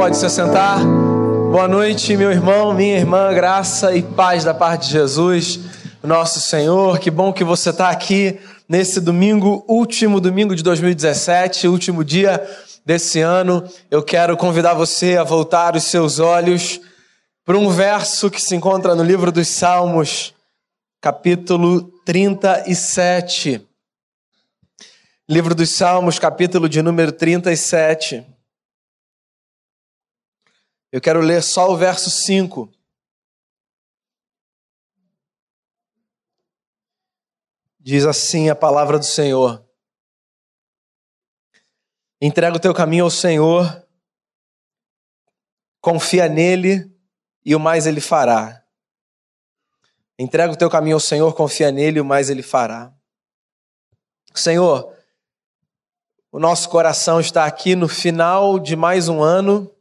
Pode se assentar. Boa noite, meu irmão, minha irmã, graça e paz da parte de Jesus, nosso Senhor. Que bom que você está aqui nesse domingo, último domingo de 2017, último dia desse ano. Eu quero convidar você a voltar os seus olhos para um verso que se encontra no livro dos Salmos, capítulo 37. Livro dos Salmos, capítulo de número 37. Eu quero ler só o verso 5. Diz assim a palavra do Senhor: Entrega o teu caminho ao Senhor, confia nele e o mais ele fará. Entrega o teu caminho ao Senhor, confia nele e o mais ele fará. Senhor, o nosso coração está aqui no final de mais um ano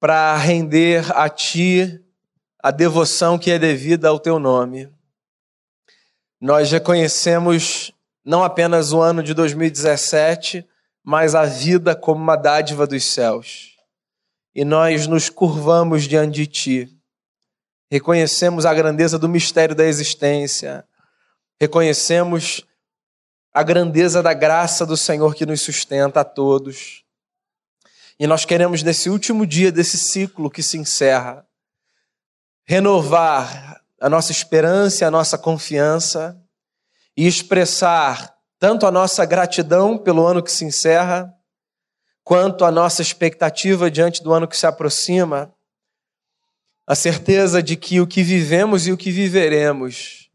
para render a Ti a devoção que é devida ao Teu nome. Nós reconhecemos não apenas o ano de 2017, mas a vida como uma dádiva dos céus. E nós nos curvamos diante de Ti. Reconhecemos a grandeza do mistério da existência. Reconhecemos a grandeza da graça do Senhor que nos sustenta a todos. E nós queremos, nesse último dia desse ciclo que se encerra, renovar a nossa esperança a nossa confiança e expressar tanto a nossa gratidão pelo ano que se encerra, quanto a nossa expectativa diante do ano que se aproxima, a certeza de que o que vivemos e o que viveremos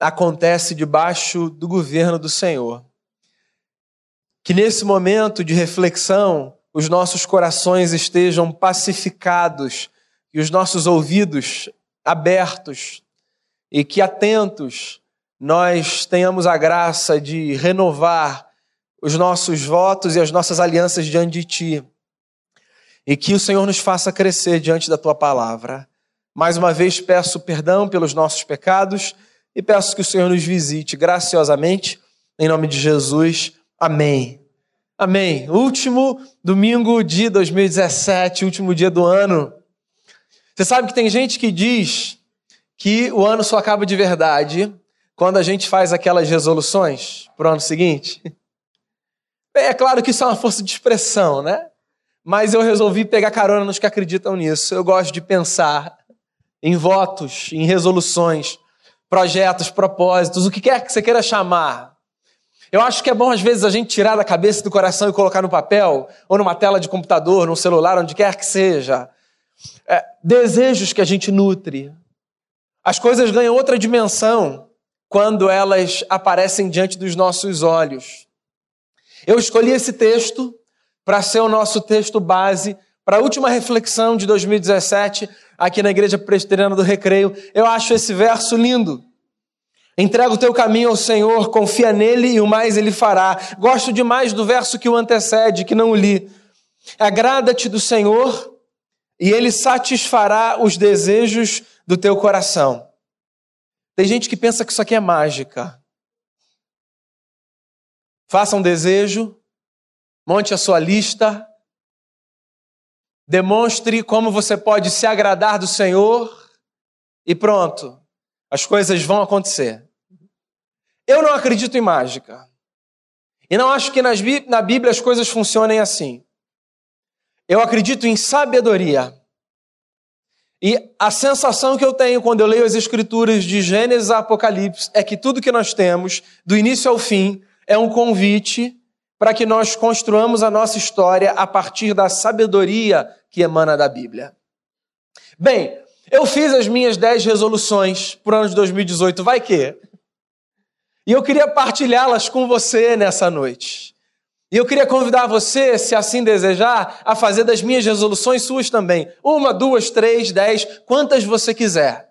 acontece debaixo do governo do Senhor. Que nesse momento de reflexão, os nossos corações estejam pacificados e os nossos ouvidos abertos e que atentos nós tenhamos a graça de renovar os nossos votos e as nossas alianças diante de Ti. E que o Senhor nos faça crescer diante da Tua palavra. Mais uma vez peço perdão pelos nossos pecados e peço que o Senhor nos visite graciosamente. Em nome de Jesus. Amém. Amém. Último domingo de 2017, último dia do ano. Você sabe que tem gente que diz que o ano só acaba de verdade quando a gente faz aquelas resoluções para o ano seguinte. Bem, é claro que isso é uma força de expressão, né? Mas eu resolvi pegar carona nos que acreditam nisso. Eu gosto de pensar em votos, em resoluções, projetos, propósitos, o que quer que você queira chamar. Eu acho que é bom, às vezes, a gente tirar da cabeça do coração e colocar no papel, ou numa tela de computador, num celular, onde quer que seja. É, desejos que a gente nutre. As coisas ganham outra dimensão quando elas aparecem diante dos nossos olhos. Eu escolhi esse texto para ser o nosso texto base para a última reflexão de 2017 aqui na Igreja Presbiteriana do Recreio. Eu acho esse verso lindo. Entrega o teu caminho ao Senhor, confia nele e o mais ele fará. Gosto demais do verso que o antecede, que não o li. Agrada-te do Senhor e ele satisfará os desejos do teu coração. Tem gente que pensa que isso aqui é mágica. Faça um desejo, monte a sua lista, demonstre como você pode se agradar do Senhor e pronto, as coisas vão acontecer. Eu não acredito em mágica. E não acho que nas, na Bíblia as coisas funcionem assim. Eu acredito em sabedoria. E a sensação que eu tenho quando eu leio as Escrituras de Gênesis a Apocalipse é que tudo que nós temos, do início ao fim, é um convite para que nós construamos a nossa história a partir da sabedoria que emana da Bíblia. Bem, eu fiz as minhas 10 resoluções para o ano de 2018, vai que? E eu queria partilhá-las com você nessa noite. E eu queria convidar você, se assim desejar, a fazer das minhas resoluções suas também. Uma, duas, três, dez, quantas você quiser.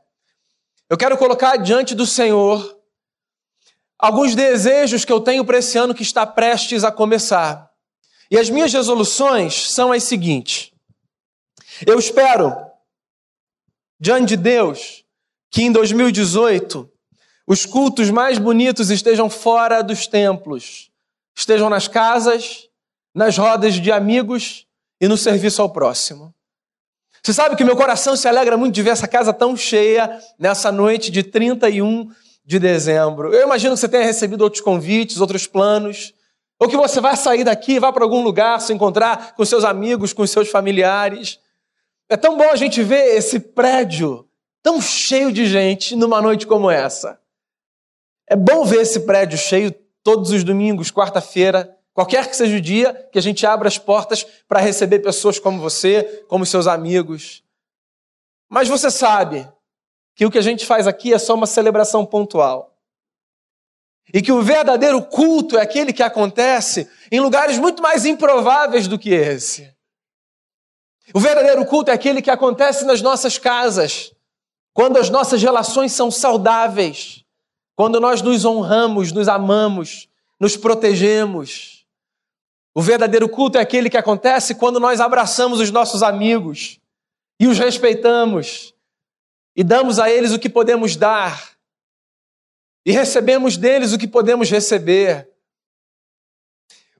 Eu quero colocar diante do Senhor alguns desejos que eu tenho para esse ano que está prestes a começar. E as minhas resoluções são as seguintes. Eu espero, diante de Deus, que em 2018 os cultos mais bonitos estejam fora dos templos, estejam nas casas, nas rodas de amigos e no serviço ao próximo. Você sabe que meu coração se alegra muito de ver essa casa tão cheia nessa noite de 31 de dezembro. Eu imagino que você tenha recebido outros convites, outros planos, ou que você vai sair daqui, vá para algum lugar, se encontrar com seus amigos, com seus familiares. É tão bom a gente ver esse prédio tão cheio de gente numa noite como essa. É bom ver esse prédio cheio todos os domingos, quarta-feira, qualquer que seja o dia que a gente abra as portas para receber pessoas como você, como seus amigos. Mas você sabe que o que a gente faz aqui é só uma celebração pontual. E que o verdadeiro culto é aquele que acontece em lugares muito mais improváveis do que esse. O verdadeiro culto é aquele que acontece nas nossas casas, quando as nossas relações são saudáveis, quando nós nos honramos, nos amamos, nos protegemos. O verdadeiro culto é aquele que acontece quando nós abraçamos os nossos amigos e os respeitamos e damos a eles o que podemos dar e recebemos deles o que podemos receber.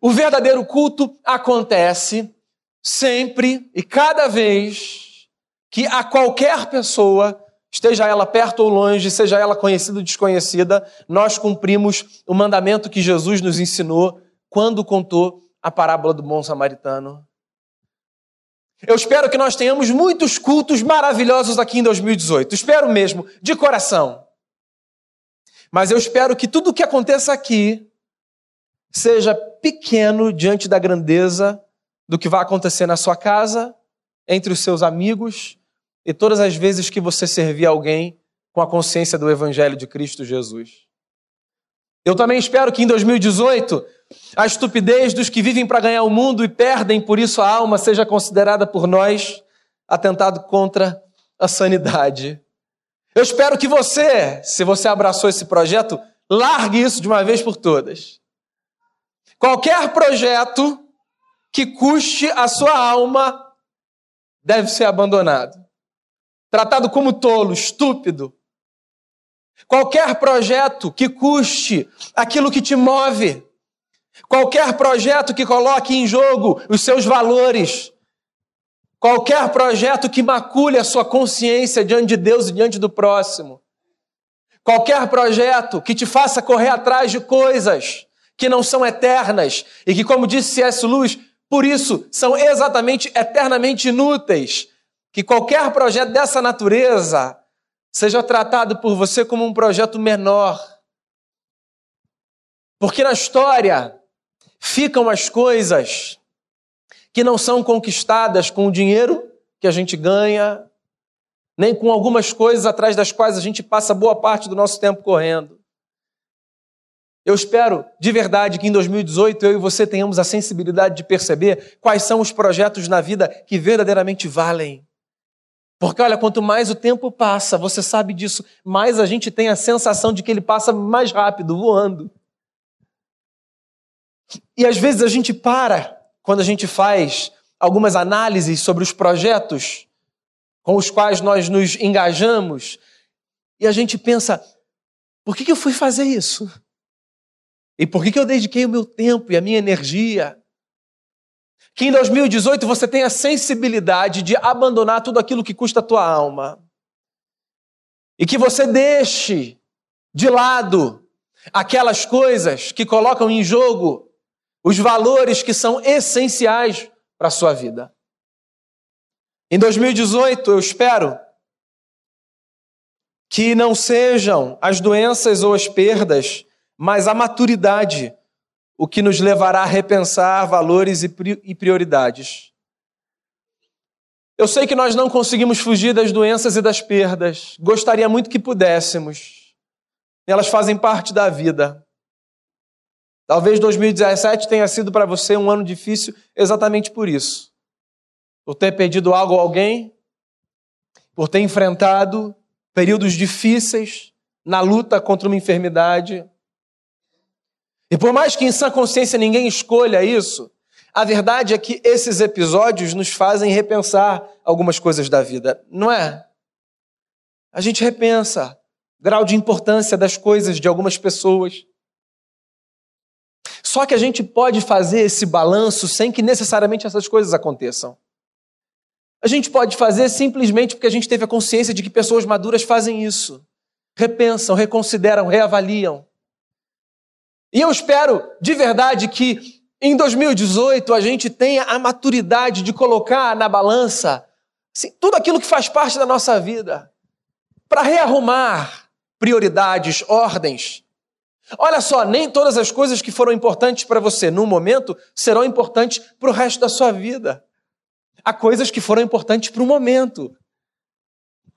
O verdadeiro culto acontece sempre e cada vez que a qualquer pessoa, esteja ela perto ou longe, seja ela conhecida ou desconhecida, nós cumprimos o mandamento que Jesus nos ensinou quando contou a parábola do bom samaritano. Eu espero que nós tenhamos muitos cultos maravilhosos aqui em 2018. Espero mesmo, de coração. Mas eu espero que tudo o que aconteça aqui seja pequeno diante da grandeza do que vai acontecer na sua casa, entre os seus amigos e todas as vezes que você servir alguém com a consciência do Evangelho de Cristo Jesus. Eu também espero que em 2018 a estupidez dos que vivem para ganhar o mundo e perdem por isso a alma seja considerada por nós atentado contra a sanidade. Eu espero que você, se você abraçou esse projeto, largue isso de uma vez por todas. Qualquer projeto que custe a sua alma deve ser abandonado. Tratado como tolo, estúpido. Qualquer projeto que custe aquilo que te move, qualquer projeto que coloque em jogo os seus valores, qualquer projeto que macule a sua consciência diante de Deus e diante do próximo, qualquer projeto que te faça correr atrás de coisas que não são eternas e que, como disse C.S. Lewis, por isso, são exatamente eternamente inúteis. Que qualquer projeto dessa natureza seja tratado por você como um projeto menor. Porque na história ficam as coisas que não são conquistadas com o dinheiro que a gente ganha, nem com algumas coisas atrás das quais a gente passa boa parte do nosso tempo correndo. Eu espero de verdade que em 2018 eu e você tenhamos a sensibilidade de perceber quais são os projetos na vida que verdadeiramente valem. Porque olha, quanto mais o tempo passa, você sabe disso, mais a gente tem a sensação de que ele passa mais rápido, voando. E às vezes a gente para quando a gente faz algumas análises sobre os projetos com os quais nós nos engajamos e a gente pensa: por que, eu fui fazer isso? E por que, eu dediquei o meu tempo e a minha energia? Que em 2018 você tenha a sensibilidade de abandonar tudo aquilo que custa a tua alma. E que você deixe de lado aquelas coisas que colocam em jogo os valores que são essenciais para a sua vida. Em 2018, eu espero que não sejam as doenças ou as perdas mas a maturidade, o que nos levará a repensar valores e prioridades. Eu sei que nós não conseguimos fugir das doenças e das perdas. Gostaria muito que pudéssemos. Elas fazem parte da vida. Talvez 2017 tenha sido para você um ano difícil exatamente por isso. Por ter perdido algo ou alguém, por ter enfrentado períodos difíceis na luta contra uma enfermidade, e por mais que em sã consciência ninguém escolha isso, a verdade é que esses episódios nos fazem repensar algumas coisas da vida, não é? A gente repensa grau de importância das coisas de algumas pessoas. Só que a gente pode fazer esse balanço sem que necessariamente essas coisas aconteçam. A gente pode fazer simplesmente porque a gente teve a consciência de que pessoas maduras fazem isso. Repensam, reconsideram, reavaliam. E eu espero de verdade que em 2018 a gente tenha a maturidade de colocar na balança assim, tudo aquilo que faz parte da nossa vida para rearrumar prioridades, ordens. Olha só, nem todas as coisas que foram importantes para você no momento serão importantes para o resto da sua vida. Há coisas que foram importantes para o momento.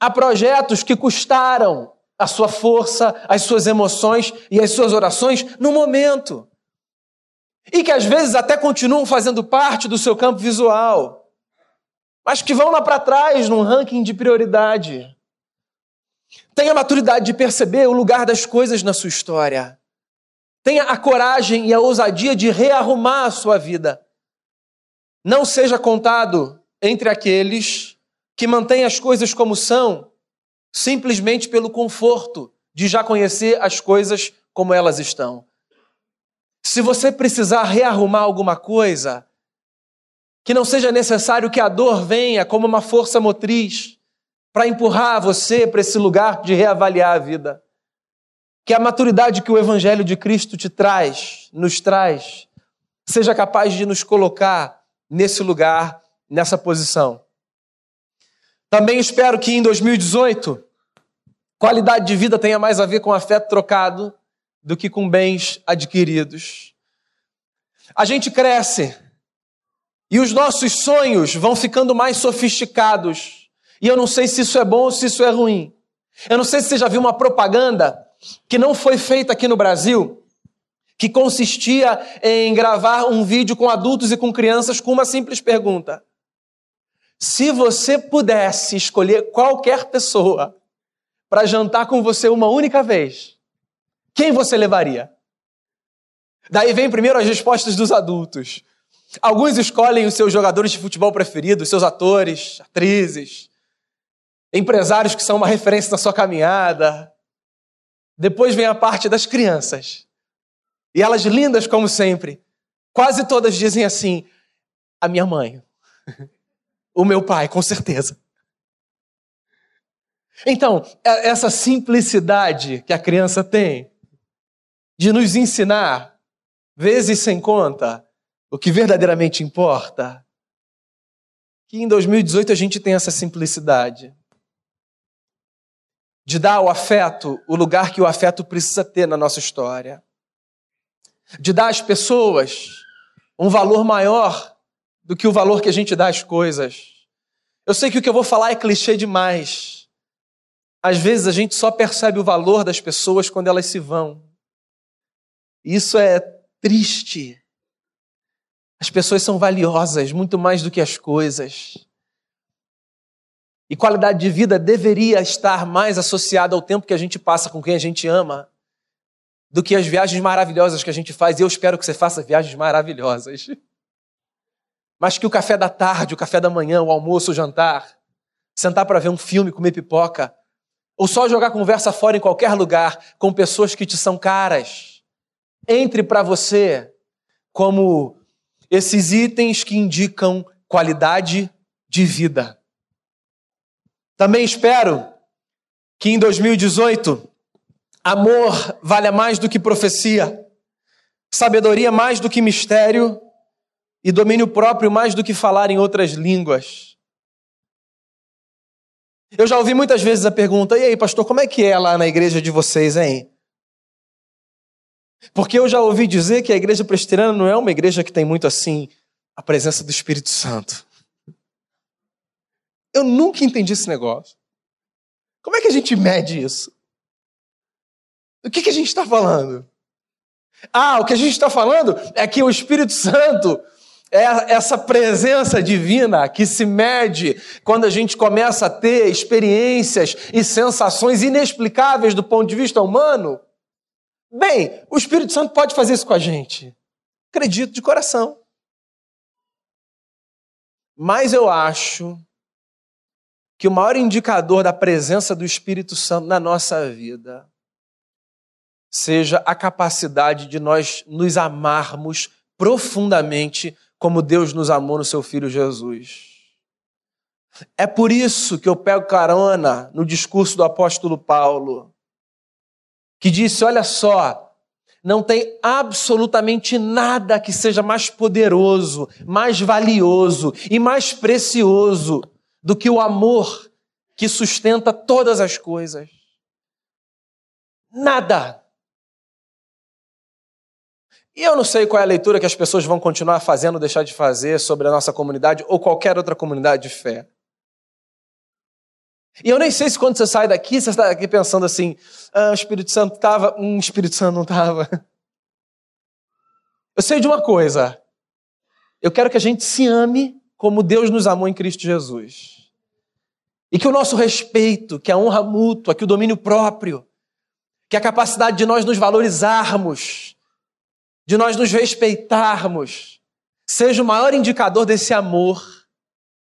Há projetos que custaram a sua força, as suas emoções e as suas orações no momento. E que às vezes até continuam fazendo parte do seu campo visual, mas que vão lá para trás num ranking de prioridade. Tenha a maturidade de perceber o lugar das coisas na sua história. Tenha a coragem e a ousadia de rearrumar a sua vida. Não seja contado entre aqueles que mantêm as coisas como são, simplesmente pelo conforto de já conhecer as coisas como elas estão. Se você precisar rearrumar alguma coisa, que não seja necessário que a dor venha como uma força motriz para empurrar você para esse lugar de reavaliar a vida. Que a maturidade que o Evangelho de Cristo te traz, nos traz, seja capaz de nos colocar nesse lugar, nessa posição. Também espero que em 2018, qualidade de vida tenha mais a ver com afeto trocado do que com bens adquiridos. A gente cresce e os nossos sonhos vão ficando mais sofisticados. E eu não sei se isso é bom ou se isso é ruim. Eu não sei se você já viu uma propaganda que não foi feita aqui no Brasil, que consistia em gravar um vídeo com adultos e com crianças com uma simples pergunta: Se você pudesse escolher qualquer pessoa para jantar com você uma única vez, quem você levaria? Daí vem primeiro as respostas dos adultos. Alguns escolhem os seus jogadores de futebol preferidos, seus atores, atrizes, empresários que são uma referência na sua caminhada. Depois vem a parte das crianças. E elas lindas como sempre. Quase todas dizem assim: a minha mãe, o meu pai, com certeza. Então, é, essa simplicidade que a criança tem de nos ensinar, vezes sem conta, o que verdadeiramente importa, que em 2018 a gente tem essa simplicidade de dar ao afeto o lugar que o afeto precisa ter na nossa história, de dar às pessoas um valor maior do que o valor que a gente dá às coisas. Eu sei que o que eu vou falar é clichê demais. Às vezes a gente só percebe o valor das pessoas quando elas se vão. Isso é triste. As pessoas são valiosas muito mais do que as coisas. E qualidade de vida deveria estar mais associada ao tempo que a gente passa com quem a gente ama do que as viagens maravilhosas que a gente faz. E eu espero que você faça viagens maravilhosas. Mas que o café da tarde, o café da manhã, o almoço, o jantar, sentar para ver um filme, comer pipoca, ou só jogar conversa fora em qualquer lugar com pessoas que te são caras, entre para você como esses itens que indicam qualidade de vida. Também espero que em 2018 amor valha mais do que profecia, sabedoria mais do que mistério e domínio próprio mais do que falar em outras línguas. Eu já ouvi muitas vezes a pergunta: e aí, pastor, como é que é lá na igreja de vocês, hein? Porque eu já ouvi dizer que a igreja presbiteriana não é uma igreja que tem muito assim a presença do Espírito Santo. Eu nunca entendi esse negócio. Como é que a gente mede isso? O que, que a gente está falando? Ah, o que a gente está falando é que o Espírito Santo é essa presença divina que se mede quando a gente começa a ter experiências e sensações inexplicáveis do ponto de vista humano. Bem, o Espírito Santo pode fazer isso com a gente. Acredito de coração. Mas eu acho que o maior indicador da presença do Espírito Santo na nossa vida seja a capacidade de nós nos amarmos profundamente como Deus nos amou no seu filho Jesus. É por isso que eu pego carona no discurso do apóstolo Paulo, que disse: olha só, não tem absolutamente nada que seja mais poderoso, mais valioso e mais precioso do que o amor que sustenta todas as coisas. Nada. E eu não sei qual é a leitura que as pessoas vão continuar fazendo, deixar de fazer sobre a nossa comunidade ou qualquer outra comunidade de fé. E eu nem sei se quando você sai daqui, você está aqui pensando assim, ah, o Espírito Santo estava, hum, o Espírito Santo não estava. Eu sei de uma coisa, eu quero que a gente se ame como Deus nos amou em Cristo Jesus. E que o nosso respeito, que a honra mútua, que o domínio próprio, que a capacidade de nós nos valorizarmos, de nós nos respeitarmos, seja o maior indicador desse amor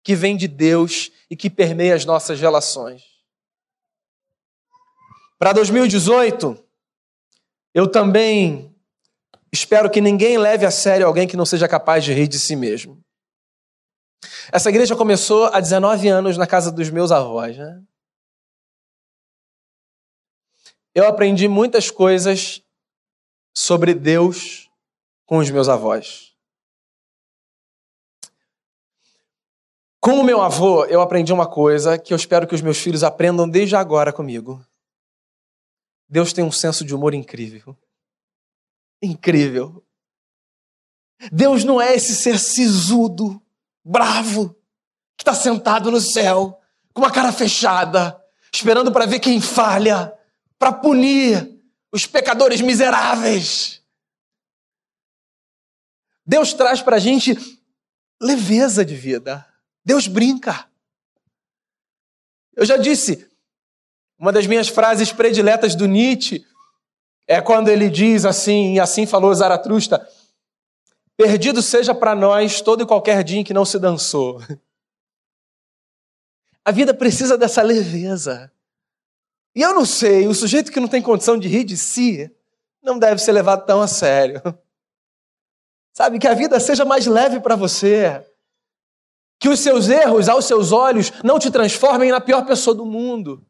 que vem de Deus e que permeia as nossas relações. Para 2018, eu também espero que ninguém leve a sério alguém que não seja capaz de rir de si mesmo. Essa igreja começou há 19 anos na casa dos meus avós. Né? Eu aprendi muitas coisas sobre Deus com os meus avós. Com o meu avô, eu aprendi uma coisa que eu espero que os meus filhos aprendam desde agora comigo. Deus tem um senso de humor incrível. Incrível. Deus não é esse ser sisudo, bravo, que está sentado no céu, com uma cara fechada, esperando para ver quem falha, para punir os pecadores miseráveis. Deus traz para a gente leveza de vida. Deus brinca. Eu já disse, uma das minhas frases prediletas do Nietzsche é quando ele diz assim, e assim falou Zaratrusta: Perdido seja para nós todo e qualquer dia em que não se dançou. A vida precisa dessa leveza. E eu não sei, o sujeito que não tem condição de rir de si não deve ser levado tão a sério. Sabe, que a vida seja mais leve para você. Que os seus erros, aos seus olhos, não te transformem na pior pessoa do mundo.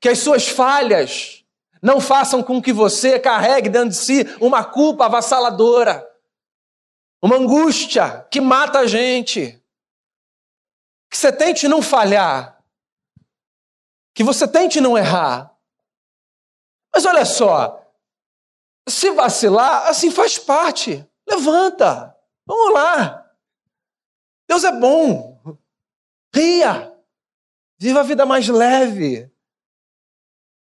Que as suas falhas não façam com que você carregue dentro de si uma culpa avassaladora, uma angústia que mata a gente. Que você tente não falhar, que você tente não errar. Mas olha só, se vacilar, assim faz parte. Levanta, vamos lá. Deus é bom. Ria. Viva a vida mais leve.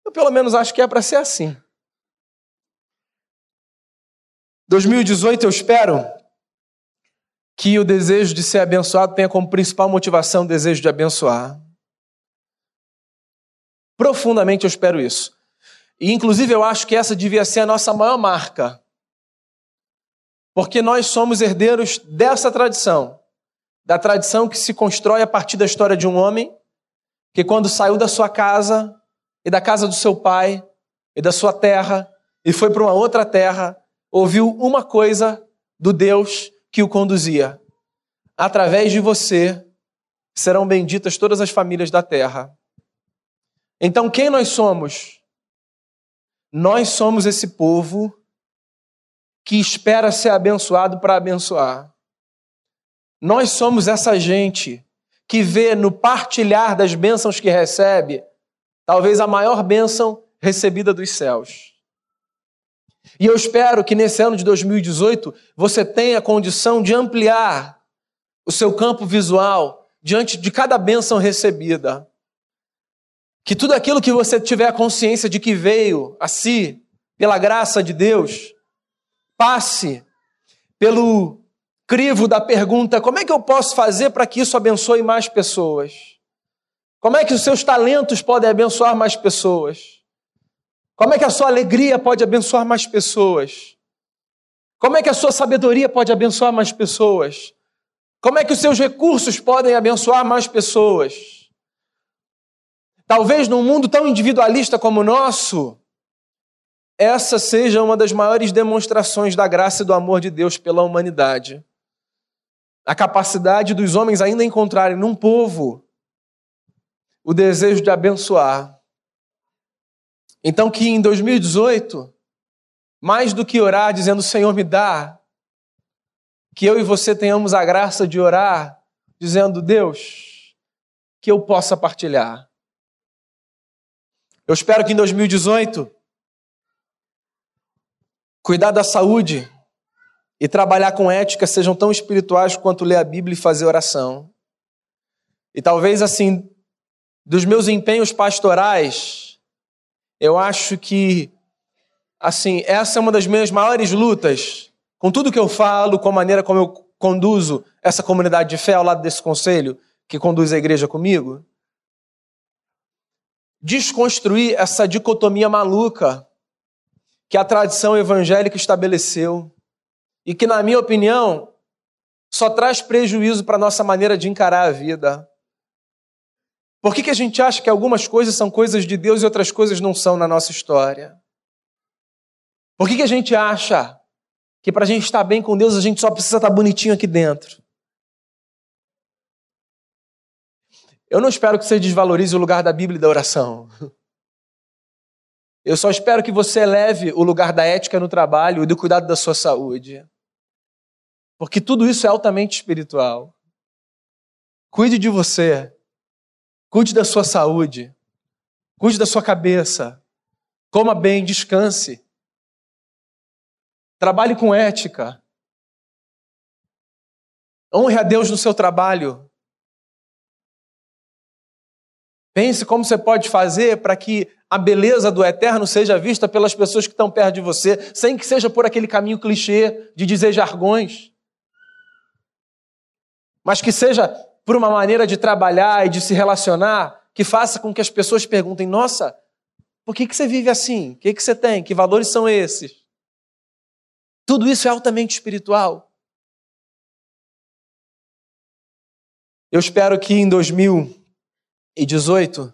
Eu pelo menos acho que é para ser assim. 2018 eu espero que o desejo de ser abençoado tenha como principal motivação o desejo de abençoar. Profundamente eu espero isso. E inclusive eu acho que essa devia ser a nossa maior marca. Porque nós somos herdeiros dessa tradição da tradição que se constrói a partir da história de um homem que, quando saiu da sua casa e da casa do seu pai e da sua terra e foi para uma outra terra, ouviu uma coisa do Deus que o conduzia: através de você serão benditas todas as famílias da terra. Então, quem nós somos? Nós somos esse povo que espera ser abençoado para abençoar. Nós somos essa gente que vê no partilhar das bênçãos que recebe, talvez a maior bênção recebida dos céus. E eu espero que nesse ano de 2018 você tenha condição de ampliar o seu campo visual diante de cada bênção recebida. Que tudo aquilo que você tiver consciência de que veio a si, pela graça de Deus, passe pelo crivo da pergunta: como é que eu posso fazer para que isso abençoe mais pessoas? Como é que os seus talentos podem abençoar mais pessoas? Como é que a sua alegria pode abençoar mais pessoas? Como é que a sua sabedoria pode abençoar mais pessoas? Como é que os seus recursos podem abençoar mais pessoas? Talvez num mundo tão individualista como o nosso, essa seja uma das maiores demonstrações da graça e do amor de Deus pela humanidade. A capacidade dos homens ainda encontrarem num povo o desejo de abençoar. Então, que em 2018, mais do que orar dizendo, Senhor, me dá, que eu e você tenhamos a graça de orar dizendo, Deus, que eu possa partilhar. Eu espero que em 2018 Cuidar da saúde e trabalhar com ética sejam tão espirituais quanto ler a Bíblia e fazer oração. E talvez assim, dos meus empenhos pastorais, eu acho que assim, essa é uma das minhas maiores lutas, com tudo que eu falo, com a maneira como eu conduzo essa comunidade de fé ao lado desse conselho que conduz a igreja comigo. Desconstruir essa dicotomia maluca que a tradição evangélica estabeleceu e que, na minha opinião, só traz prejuízo para a nossa maneira de encarar a vida. Por que, que a gente acha que algumas coisas são coisas de Deus e outras coisas não são na nossa história? Por que, que a gente acha que para a gente estar bem com Deus a gente só precisa estar bonitinho aqui dentro? Eu não espero que você desvalorize o lugar da Bíblia e da oração. Eu só espero que você eleve o lugar da ética no trabalho e do cuidado da sua saúde. Porque tudo isso é altamente espiritual. Cuide de você. Cuide da sua saúde. Cuide da sua cabeça. Coma bem, descanse. Trabalhe com ética. Honre a Deus no seu trabalho. Pense como você pode fazer para que a beleza do eterno seja vista pelas pessoas que estão perto de você, sem que seja por aquele caminho clichê de dizer jargões, mas que seja por uma maneira de trabalhar e de se relacionar que faça com que as pessoas perguntem: nossa, por que, que você vive assim? O que, que você tem? Que valores são esses? Tudo isso é altamente espiritual. Eu espero que em 2000 e 18,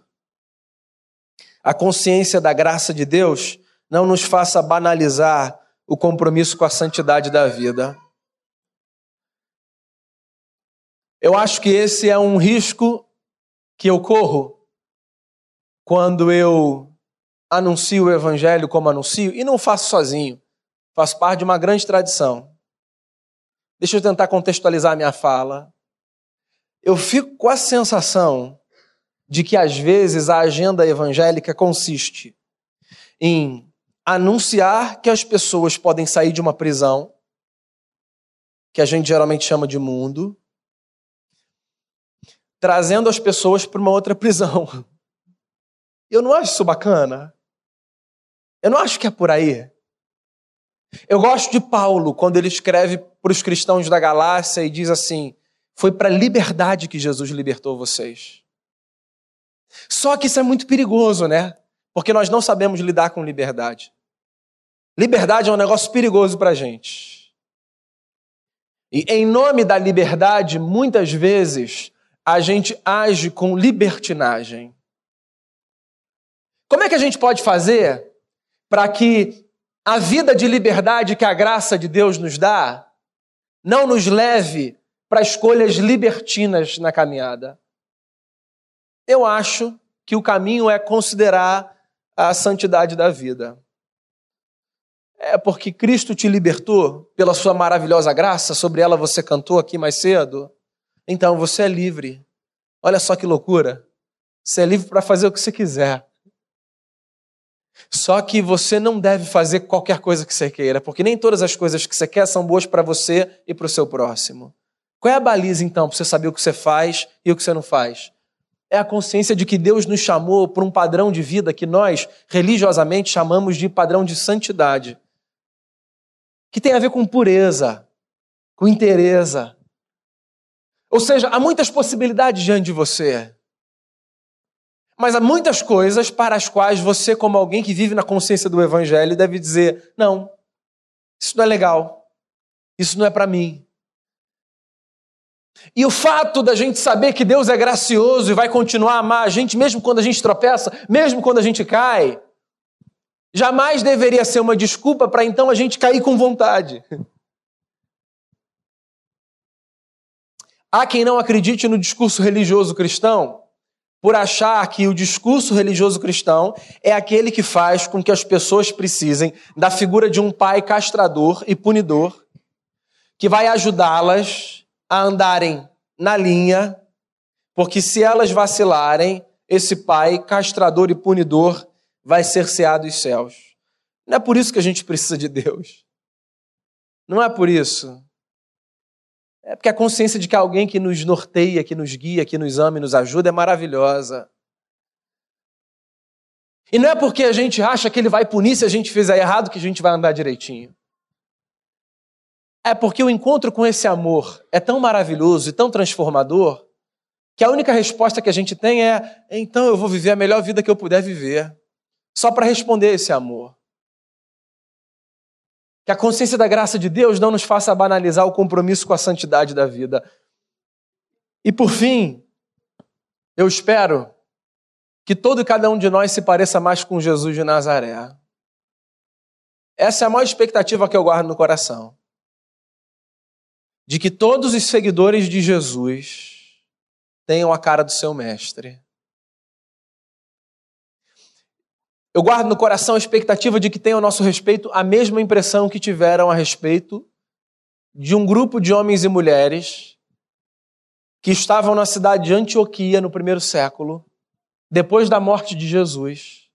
a consciência da graça de Deus não nos faça banalizar o compromisso com a santidade da vida. Eu acho que esse é um risco que eu corro quando eu anuncio o evangelho como anuncio, e não faço sozinho, faço parte de uma grande tradição. Deixa eu tentar contextualizar minha fala. Eu fico com a sensação de que às vezes a agenda evangélica consiste em anunciar que as pessoas podem sair de uma prisão, que a gente geralmente chama de mundo, trazendo as pessoas para uma outra prisão. Eu não acho isso bacana. Eu não acho que é por aí. Eu gosto de Paulo quando ele escreve para os cristãos da Galácia e diz assim: Foi para a liberdade que Jesus libertou vocês. Só que isso é muito perigoso, né? Porque nós não sabemos lidar com liberdade. Liberdade é um negócio perigoso para a gente. E em nome da liberdade, muitas vezes, a gente age com libertinagem. Como é que a gente pode fazer para que a vida de liberdade que a graça de Deus nos dá não nos leve para escolhas libertinas na caminhada? Eu acho que o caminho é considerar a santidade da vida. É porque Cristo te libertou pela sua maravilhosa graça, sobre ela você cantou aqui mais cedo. Então você é livre. Olha só que loucura. Você é livre para fazer o que você quiser. Só que você não deve fazer qualquer coisa que você queira, porque nem todas as coisas que você quer são boas para você e para o seu próximo. Qual é a baliza então para você saber o que você faz e o que você não faz? É a consciência de que Deus nos chamou para um padrão de vida que nós, religiosamente, chamamos de padrão de santidade. Que tem a ver com pureza, com inteireza. Ou seja, há muitas possibilidades diante de você. Mas há muitas coisas para as quais você, como alguém que vive na consciência do Evangelho, deve dizer: não, isso não é legal, isso não é para mim. E o fato da gente saber que Deus é gracioso e vai continuar a amar a gente, mesmo quando a gente tropeça, mesmo quando a gente cai, jamais deveria ser uma desculpa para então a gente cair com vontade. Há quem não acredite no discurso religioso cristão por achar que o discurso religioso cristão é aquele que faz com que as pessoas precisem da figura de um pai castrador e punidor que vai ajudá-las a andarem na linha, porque se elas vacilarem, esse pai castrador e punidor vai cercear dos céus. Não é por isso que a gente precisa de Deus. Não é por isso. É porque a consciência de que alguém que nos norteia, que nos guia, que nos ama e nos ajuda é maravilhosa. E não é porque a gente acha que ele vai punir se a gente fizer errado que a gente vai andar direitinho. É porque o encontro com esse amor é tão maravilhoso e tão transformador que a única resposta que a gente tem é: então eu vou viver a melhor vida que eu puder viver, só para responder esse amor. Que a consciência da graça de Deus não nos faça banalizar o compromisso com a santidade da vida. E por fim, eu espero que todo e cada um de nós se pareça mais com Jesus de Nazaré. Essa é a maior expectativa que eu guardo no coração. De que todos os seguidores de Jesus tenham a cara do seu mestre. Eu guardo no coração a expectativa de que tenham ao nosso respeito a mesma impressão que tiveram a respeito de um grupo de homens e mulheres que estavam na cidade de Antioquia no primeiro século, depois da morte de Jesus,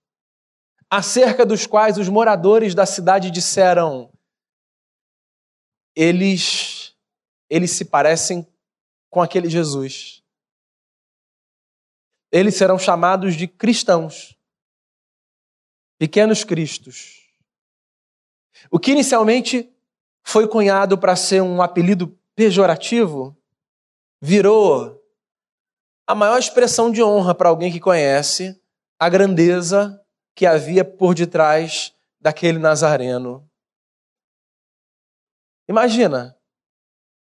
acerca dos quais os moradores da cidade disseram: eles, eles se parecem com aquele Jesus. Eles serão chamados de cristãos pequenos cristos. O que inicialmente foi cunhado para ser um apelido pejorativo, virou a maior expressão de honra para alguém que conhece a grandeza que havia por detrás daquele nazareno. Imagina,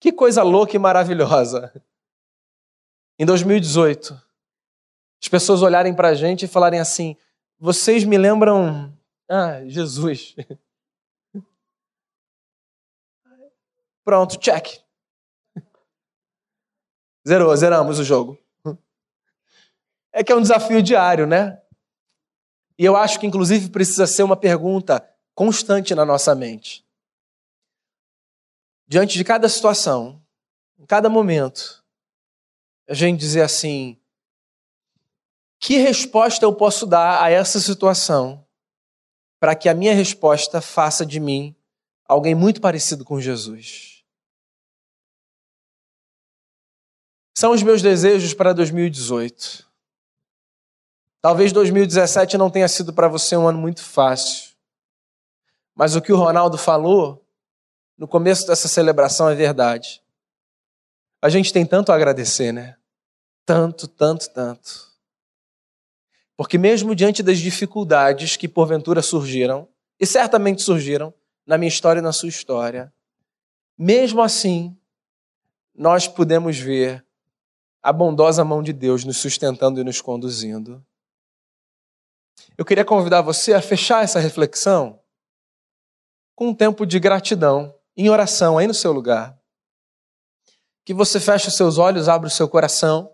que coisa louca e maravilhosa. Em 2018, as pessoas olharem para a gente e falarem assim: vocês me lembram. Ah, Jesus. Pronto, check. Zerou, zeramos o jogo. É que é um desafio diário, né? E eu acho que, inclusive, precisa ser uma pergunta constante na nossa mente. Diante de cada situação, em cada momento, a gente dizer assim: que resposta eu posso dar a essa situação para que a minha resposta faça de mim alguém muito parecido com Jesus? São os meus desejos para 2018. Talvez 2017 não tenha sido para você um ano muito fácil. Mas o que o Ronaldo falou no começo dessa celebração é verdade. A gente tem tanto a agradecer, né? Tanto, tanto, tanto. Porque, mesmo diante das dificuldades que porventura surgiram, e certamente surgiram na minha história e na sua história, mesmo assim, nós podemos ver a bondosa mão de Deus nos sustentando e nos conduzindo. Eu queria convidar você a fechar essa reflexão com um tempo de gratidão, em oração, aí no seu lugar. Que você feche os seus olhos, abra o seu coração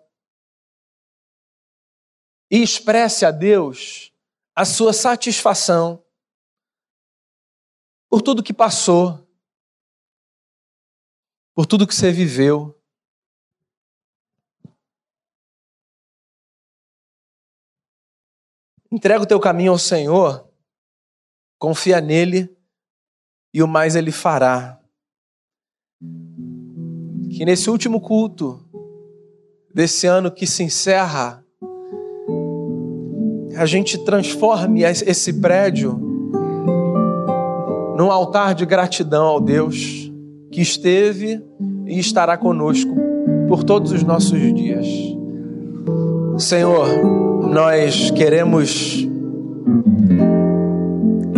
e expresse a Deus a sua satisfação por tudo que passou, por tudo que você viveu. Entrega o teu caminho ao Senhor, confia nele e o mais ele fará. Que nesse último culto desse ano que se encerra, a gente transforme esse prédio num altar de gratidão ao Deus que esteve e estará conosco por todos os nossos dias. Senhor, nós queremos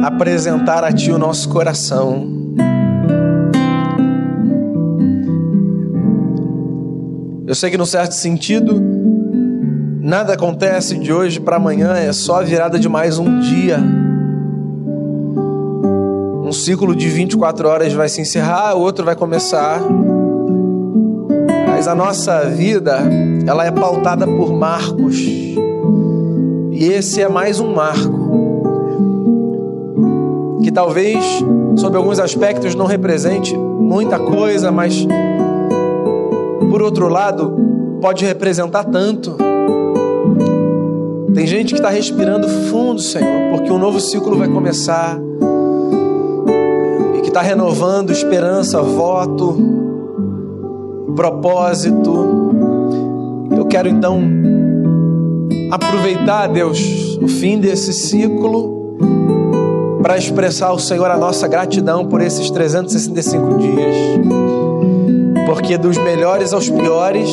apresentar a Ti o nosso coração. Eu sei que, num certo sentido, Nada acontece de hoje para amanhã, é só a virada de mais um dia. ciclo de 24 horas vai se encerrar, outro vai começar. Mas a nossa vida, ela é pautada por marcos. E esse é mais um marco. Que talvez, sob alguns aspectos, não represente muita coisa, mas por outro lado, pode representar tanto. Tem gente que está respirando fundo, Senhor, porque um novo ciclo vai começar e que está renovando esperança, voto, propósito. Eu quero então aproveitar, Deus, o fim desse ciclo para expressar ao Senhor a nossa gratidão por esses 365 dias. Porque dos melhores aos piores,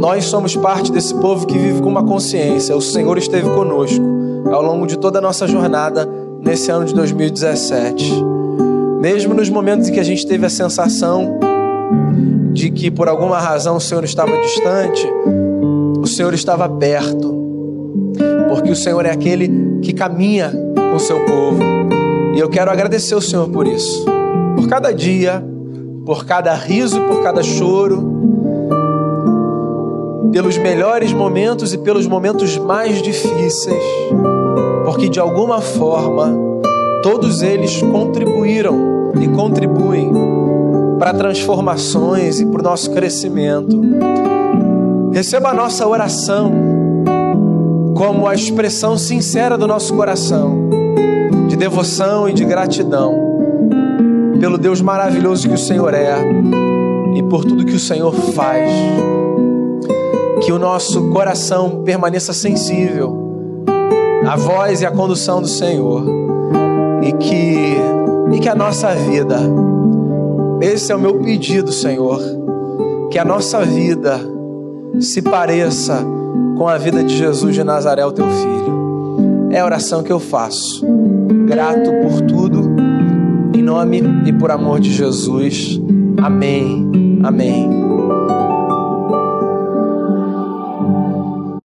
nós somos parte desse povo que vive com uma consciência. O Senhor esteve conosco ao longo de toda a nossa jornada nesse ano de 2017. Mesmo nos momentos em que a gente teve a sensação de que por alguma razão o Senhor estava distante, o Senhor estava perto. Porque o Senhor é aquele que caminha com o seu povo. E eu quero agradecer o Senhor por isso. Por cada dia, por cada riso e por cada choro, pelos melhores momentos e pelos momentos mais difíceis, porque de alguma forma todos eles contribuíram e contribuem para transformações e para o nosso crescimento. Receba a nossa oração como a expressão sincera do nosso coração, de devoção e de gratidão pelo Deus maravilhoso que o Senhor é e por tudo que o Senhor faz que o nosso coração permaneça sensível à voz e à condução do Senhor e que e que a nossa vida esse é o meu pedido, Senhor, que a nossa vida se pareça com a vida de Jesus de Nazaré, o teu filho. É a oração que eu faço. Grato por tudo, em nome e por amor de Jesus. Amém. Amém.